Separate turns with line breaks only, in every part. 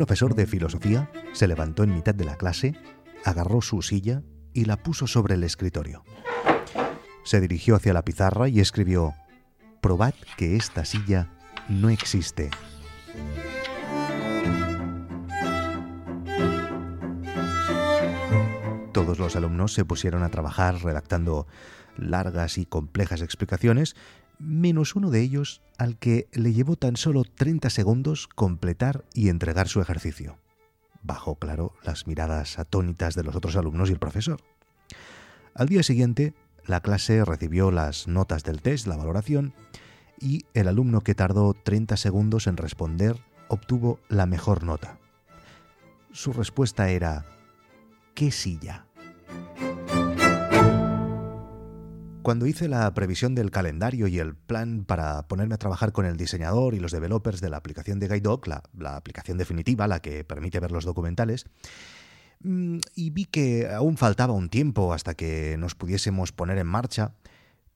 profesor de filosofía se levantó en mitad de la clase, agarró su silla y la puso sobre el escritorio. Se dirigió hacia la pizarra y escribió, Probad que esta silla no existe. Todos los alumnos se pusieron a trabajar redactando largas y complejas explicaciones, menos uno de ellos al que le llevó tan solo 30 segundos completar y entregar su ejercicio. Bajo, claro, las miradas atónitas de los otros alumnos y el profesor. Al día siguiente, la clase recibió las notas del test, la valoración, y el alumno que tardó 30 segundos en responder obtuvo la mejor nota. Su respuesta era ¿qué silla? Cuando hice la previsión del calendario y el plan para ponerme a trabajar con el diseñador y los developers de la aplicación de GuideDoc, la, la aplicación definitiva, la que permite ver los documentales, mm, y vi que aún faltaba un tiempo hasta que nos pudiésemos poner en marcha,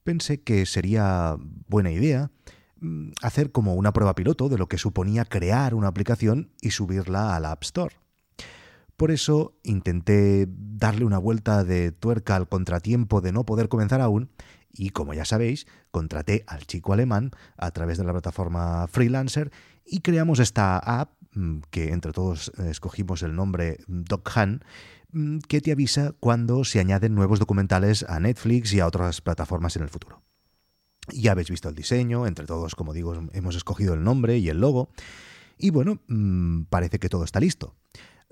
pensé que sería buena idea mm, hacer como una prueba piloto de lo que suponía crear una aplicación y subirla a la App Store. Por eso intenté darle una vuelta de tuerca al contratiempo de no poder comenzar aún y, como ya sabéis, contraté al chico alemán a través de la plataforma Freelancer y creamos esta app mm, que entre todos escogimos el nombre DocHan mm, que te avisa cuando se añaden nuevos documentales a Netflix y a otras plataformas en el futuro. Ya habéis visto el diseño, entre todos, como digo, hemos escogido el nombre y el logo. Y bueno, mm, parece que todo está listo.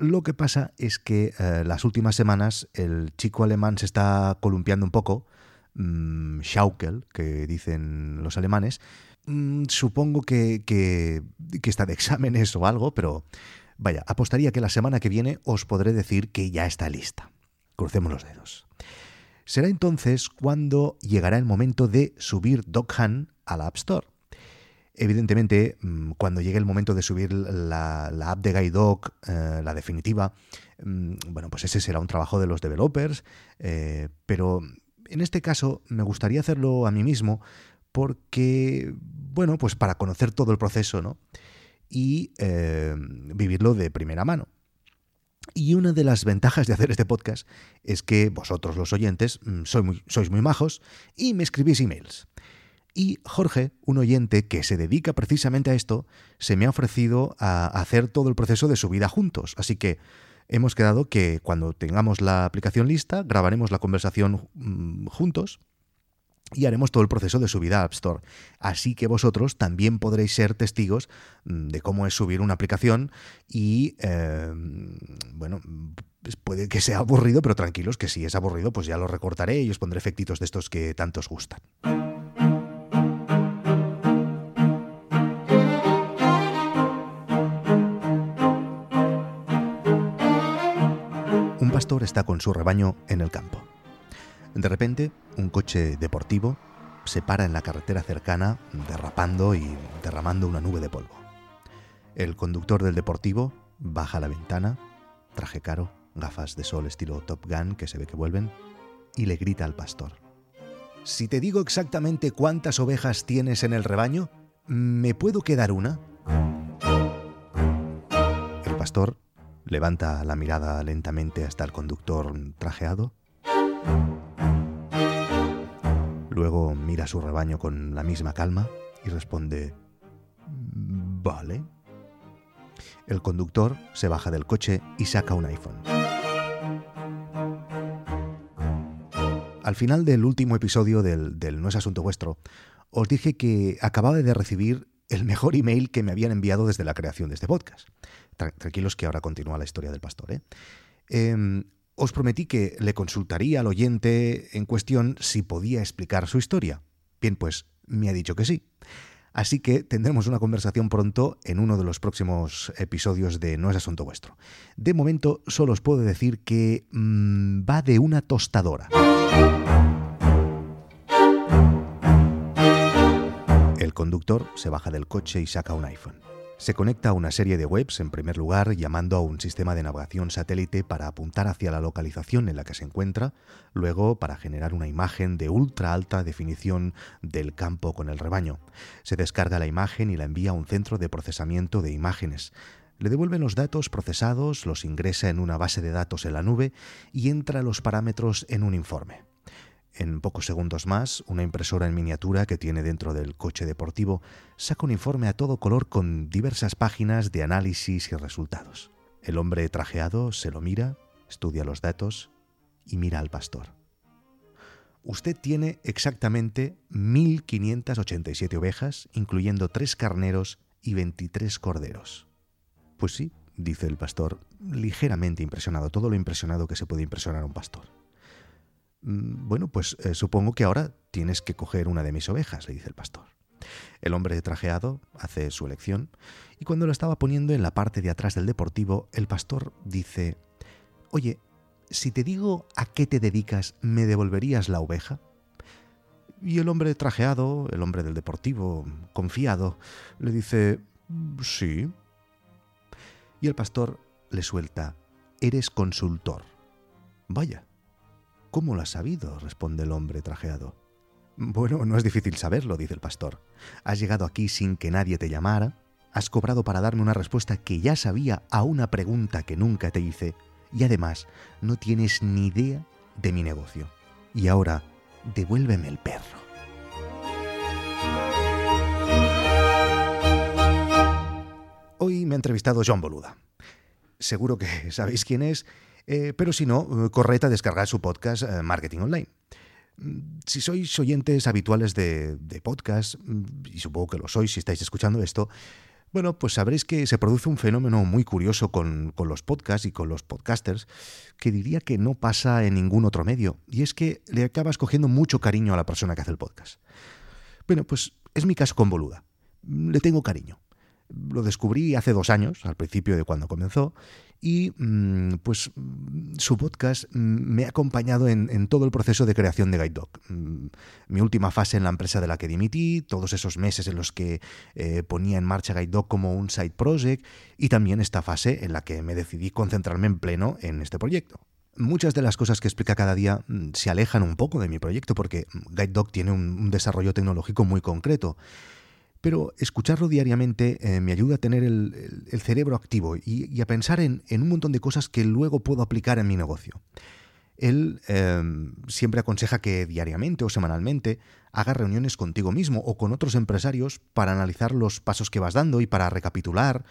Lo que pasa es que eh, las últimas semanas el chico alemán se está columpiando un poco, mmm, Schaukel, que dicen los alemanes. Mm, supongo que, que, que está de exámenes o algo, pero vaya, apostaría que la semana que viene os podré decir que ya está lista. Crucemos los dedos. Será entonces cuando llegará el momento de subir Doghan a la App Store. Evidentemente, mm, cuando llegue el momento de subir la, app de GuideDoc, eh, la definitiva, mm, bueno, pues ese será un trabajo de los developers, eh, pero en este caso me gustaría hacerlo a mí mismo porque, bueno, pues para conocer todo el proceso, ¿no? Y eh, vivirlo de primera mano. Y una de las ventajas de hacer este podcast es que vosotros, los oyentes, mm, sois muy, sois muy majos y me escribís emails. Y Jorge, un oyente que se dedica precisamente a esto, se me ha ofrecido a hacer todo el proceso de subida juntos. Así que hemos quedado que cuando tengamos la aplicación lista, grabaremos la conversación mm, juntos y haremos todo el proceso de subida a App Store. Así que vosotros también podréis ser testigos mm, de cómo es subir una aplicación y, eh, bueno, pues puede que sea aburrido, pero tranquilos que si es aburrido, pues ya lo recortaré y os pondré efectitos de estos que tanto os gustan. Está con su rebaño en el campo. De repente, un coche deportivo se para en la carretera cercana, derrapando y derramando una nube de polvo. El conductor del deportivo baja la ventana, traje caro, gafas de sol estilo Top Gun que se ve que vuelven, y le grita al pastor. Si te digo exactamente cuántas ovejas tienes en el rebaño, ¿me puedo quedar una? El pastor Levanta la mirada lentamente hasta el conductor trajeado. Luego mira su rebaño con la misma calma y responde, Vale. El conductor se baja del coche y saca un iPhone. Al final del último episodio del, No es Asunto Vuestro, os dije que acababa de recibir el mejor email que me habían enviado desde la creación de este podcast. Tranquilos que ahora continúa la historia del pastor. ¿eh? Em, os prometí que le consultaría al oyente en cuestión si podía explicar su historia. Bien, pues me ha dicho que sí. Así que tendremos una conversación pronto en uno de los próximos episodios de No es asunto vuestro. De momento solo os puedo decir que mm, va de una tostadora. El conductor se baja del coche y saca un iPhone. Se conecta a una serie de webs, en primer lugar, llamando a un sistema de navegación satélite para apuntar hacia la localización en la que se encuentra, luego para generar una imagen de ultra alta definición del campo con el rebaño. Se descarga la imagen y la envía a un centro de procesamiento de imágenes. Le devuelven los datos procesados, los ingresa en una base de datos en la nube y entra los parámetros en un informe. En pocos segundos más, una impresora en miniatura que tiene dentro del coche deportivo saca un informe a todo color con diversas páginas de análisis y resultados. El hombre trajeado se lo mira, estudia los datos y mira al pastor. Usted tiene exactamente 1.587 ovejas, incluyendo tres carneros y 23 corderos. Pues sí, dice el pastor, ligeramente impresionado, todo lo impresionado que se puede impresionar un pastor. Mm, bueno, pues eh, supongo que ahora tienes que coger una de mis ovejas, le dice el pastor. El hombre trajeado hace su elección y cuando lo estaba poniendo en la parte de atrás del deportivo, el pastor dice, Oye, si te digo a qué te dedicas, ¿me devolverías la oveja? Y el hombre trajeado, el hombre del deportivo, confiado, le dice, sí, y el pastor le suelta, Eres consultor. Vaya. ¿Cómo lo has sabido? responde el hombre trajeado. Bueno, no es difícil saberlo, dice el pastor. Has llegado aquí sin que nadie te llamara, has cobrado para darme una respuesta que ya sabía a una pregunta que nunca te hice, y además no tienes ni idea de mi negocio. Y ahora, devuélveme el perro. Hoy me ha entrevistado John Boluda. Seguro que sabéis quién es, eh, pero si no, corred a descargar su podcast eh, Marketing Online. Mm, si sois oyentes habituales de, podcast, mm, y supongo que lo sois si estáis escuchando esto, bueno, pues sabréis que se produce un fenómeno muy curioso con, con, los podcasts y con los podcasters que diría que no pasa en ningún otro medio, y es que le acabas cogiendo mucho cariño a la persona que hace el podcast. Bueno, pues es mi caso con Boluda. Le tengo cariño lo descubrí hace dos años, al principio de cuando comenzó, y mm, pues su podcast mm, me ha acompañado en, todo el proceso de creación de Guide Dog. Mm, mi última fase en la empresa de la que dimití, todos esos meses en los que eh, ponía en marcha Guide Dog como un side project, y también esta fase en la que me decidí concentrarme en pleno en este proyecto. Muchas de las cosas que explica cada día se alejan un poco de mi proyecto porque Guide Dog tiene un desarrollo tecnológico muy concreto pero escucharlo diariamente eh, me ayuda a tener el, cerebro activo y, a pensar en, un montón de cosas que luego puedo aplicar en mi negocio. Él em, siempre aconseja que diariamente o semanalmente hagas reuniones contigo mismo o con otros empresarios para analizar los pasos que vas dando y para recapitular.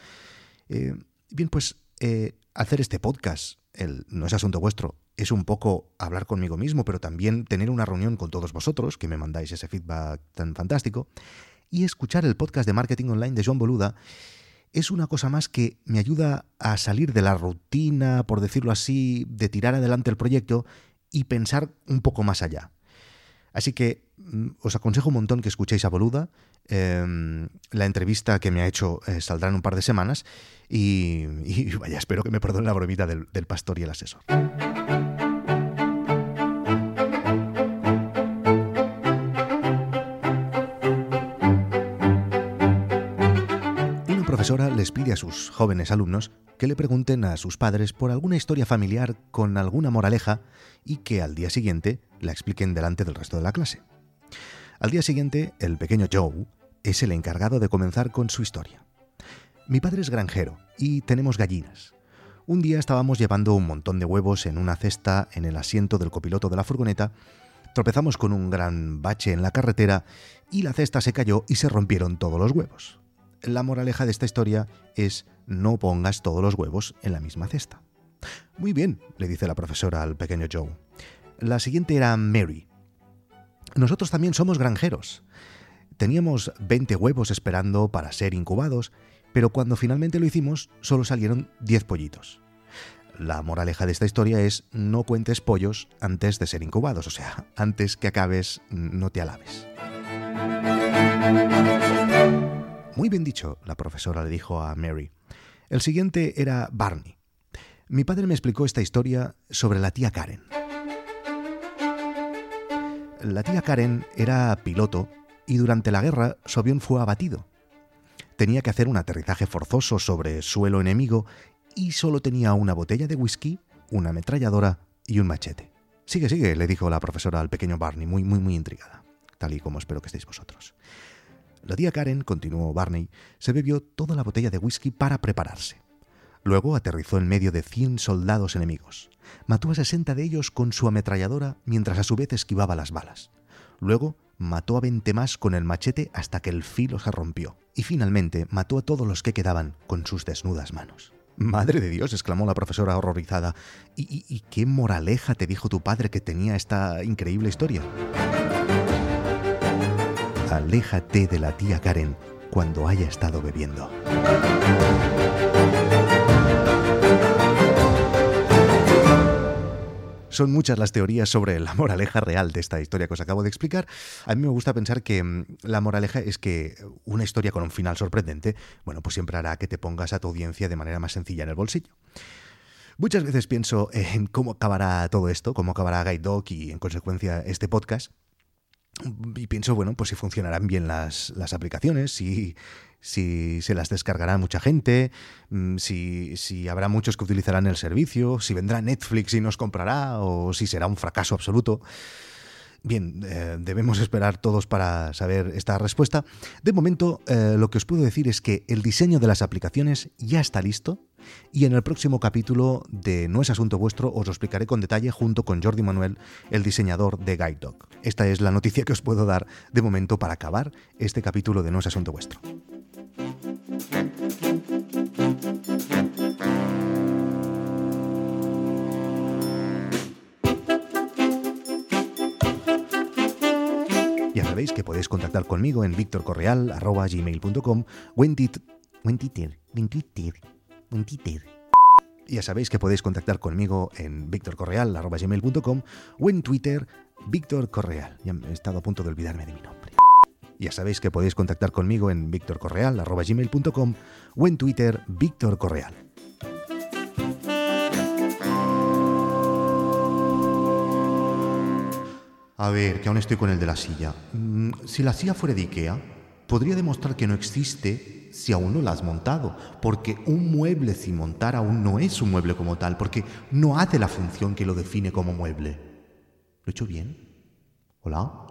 Eh, bien, pues eh, hacer este podcast, el, no es asunto vuestro, es un poco hablar conmigo mismo, pero también tener una reunión con todos vosotros, que me mandáis ese feedback tan fantástico y escuchar el podcast de marketing online de John Boluda es una cosa más que me ayuda a salir de la rutina, por decirlo así, de tirar adelante el proyecto y pensar un poco más allá. Así que mm, os aconsejo un montón que escuchéis a Boluda. Em, la entrevista que me ha hecho eh, saldrá en un par de semanas y, vaya, espero que me perdone la bromita del pastor y el asesor. Les pide a sus jóvenes alumnos que le pregunten a sus padres por alguna historia familiar con alguna moraleja y que al día siguiente la expliquen delante del resto de la clase. Al día siguiente, el pequeño Joe es el encargado de comenzar con su historia. Mi padre es granjero y tenemos gallinas. Un día estábamos llevando un montón de huevos en una cesta en el asiento del copiloto de la furgoneta, tropezamos con un gran bache en la carretera y la cesta se cayó y se rompieron todos los huevos la moraleja de esta historia es no pongas todos los huevos en la misma cesta. Muy bien, le dice la profesora al pequeño Joe. La siguiente era Mary. Nosotros también somos granjeros. Teníamos 20 huevos esperando para ser incubados, pero cuando finalmente lo hicimos solo salieron 10 pollitos. La moraleja de esta historia es no cuentes pollos antes de ser incubados, o sea, antes que acabes no te alabes. Muy bien dicho, la profesora le dijo a Mary. El siguiente era Barney. Mi padre me explicó esta historia sobre la tía Karen. La tía Karen era piloto y durante la guerra su avión fue abatido. Tenía que hacer un aterrizaje forzoso sobre suelo enemigo y solo tenía una botella de whisky, una ametralladora y un machete. Sigue, sigue, le dijo la profesora al pequeño Barney, muy, muy, muy intrigada, tal y como espero que estéis vosotros. La tía Karen, continuó Barney, se bebió toda la botella de whisky para prepararse. Luego aterrizó en medio de 100 soldados enemigos. Mató a 60 de ellos con su ametralladora mientras a su vez esquivaba las balas. Luego mató a 20 más con el machete hasta que el filo se rompió. Y finalmente mató a todos los que quedaban con sus desnudas manos. Madre de Dios, exclamó la profesora horrorizada. ¿Y, qué moraleja te dijo tu padre que tenía esta increíble historia? Aléjate de la tía Karen cuando haya estado bebiendo. Son muchas las teorías sobre la moraleja real de esta historia que os acabo de explicar. A mí me gusta pensar que mm, la moraleja es que una historia con un final sorprendente, bueno, pues siempre hará que te pongas a tu audiencia de manera más sencilla en el bolsillo. Muchas veces pienso en cómo acabará todo esto, cómo acabará Guide Dog y en consecuencia este podcast. Y pienso, bueno, pues si funcionarán bien las, las aplicaciones, si si se las descargará mucha gente, mm, si, si, habrá muchos que utilizarán el servicio, si vendrá Netflix y nos comprará, o si será un fracaso absoluto. Bien, eh, debemos esperar todos para saber esta respuesta. De momento, eh, lo que os puedo decir es que el diseño de las aplicaciones ya está listo y en el próximo capítulo de No es Asunto Vuestro os lo explicaré con detalle junto con Jordi Manuel, el diseñador de Guide Dog. Esta es la noticia que os puedo dar de momento para acabar este capítulo de No es Asunto Vuestro. Sabéis que podéis contactar conmigo en victorcorreal.gmail.com o en Twitter. Ya sabéis que podéis contactar conmigo en victorcorreal.gmail.com o en Twitter, Víctor Correal. Ya he estado a punto de olvidarme de mi nombre. Ya sabéis que podéis contactar conmigo en victorcorreal.gmail.com o en Twitter, Víctor Correal. A ver, que aún estoy con el de la silla. Mm, si la silla fuera de Ikea, podría demostrar que no existe si aún no la has montado, porque un mueble sin montar aún no es un mueble como tal, porque no hace la función que lo define como mueble. ¿Lo he hecho bien? ¿Hola?